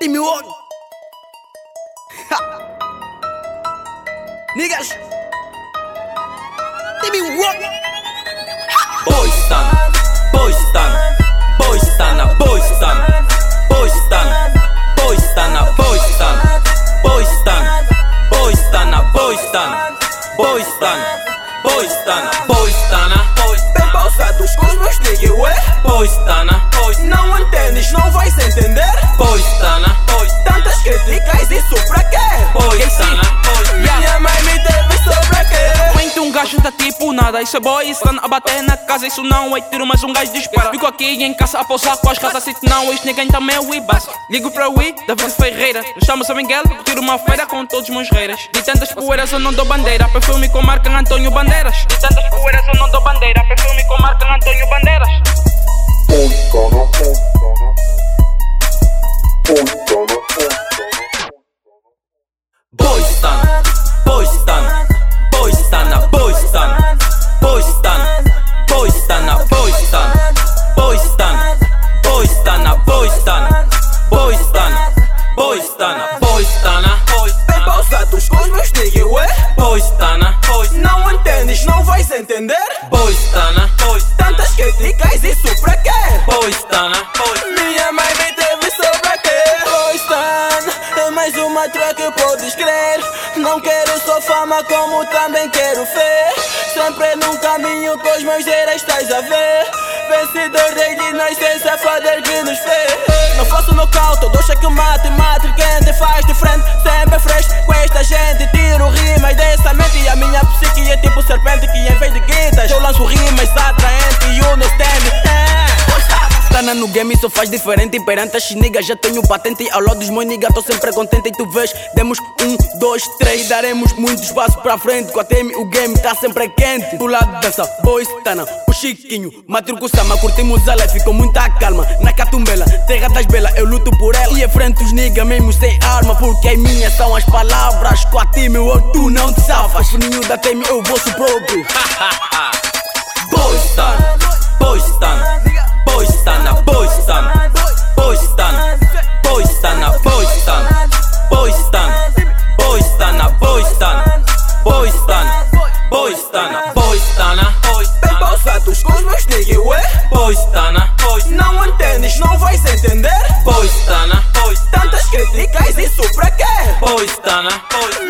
Give me one. Niggas. Give me one. Boys stand, boys stand, boys stand, boys stand, boys stand, boys stand, boys stand, boys stand, boys stand, boys stand, boys stand, boys stand, boys stand. Críticas, isso pra quê? Boystan, Minha mãe me teve sobre quê? Frente um gajo tá tipo nada Isso é boy, estando a bater na casa Isso não é tiro, mas um gajo dispara Fico aqui em casa a pousar com as casas Se não, este ninguém também é o Ibas Ligo para o I, David Ferreira. Estamos a Miguel, tiro uma feira com todos os meus reiras De tantas poeiras eu não dou bandeira Perfume com marca Antônio Bandeiras. De tantas poeiras eu não dou bandeira Perfume com marca Antônio Bandeiras entender Boystan, Tantas críticas, isso pra quê? Boystan, Minha mãe me teve sobre quê? Pois Stan, é mais uma track, podes crer. Não quero só fama como também quero fé Sempre num caminho com os meus heróis estás a ver? Vencedor desde nascença, fader que nos fez. Não faço nocaute, dou cheque mate Mate quem te faz diferente, sempre fresco Com esta gente no game, isso faz diferente. Perante as niggas, já tenho patente. Ao lado dos meus niggas, tô sempre contente. E tu vês, demos um, dois, três. E daremos muito espaço pra frente. Com a TM, o game tá sempre quente. Do lado dessa, boys, Tana, o Chiquinho, Matruco Sama. Curtimos ela, ficou muita calma. Na Catumbela, terra das belas, eu luto por ela. E enfrento os niggas, mesmo sem arma. Porque as minhas são as palavras. Com a TM, ou tu não te safas. O ninho da TM o vosso próprio. Boystan, a Boystan, Bem pausados com os meus niggas, ué? Boystan, Não entendes, não vais entender? Boystan, Tantas críticas, isso pra quê? Boystan, Minha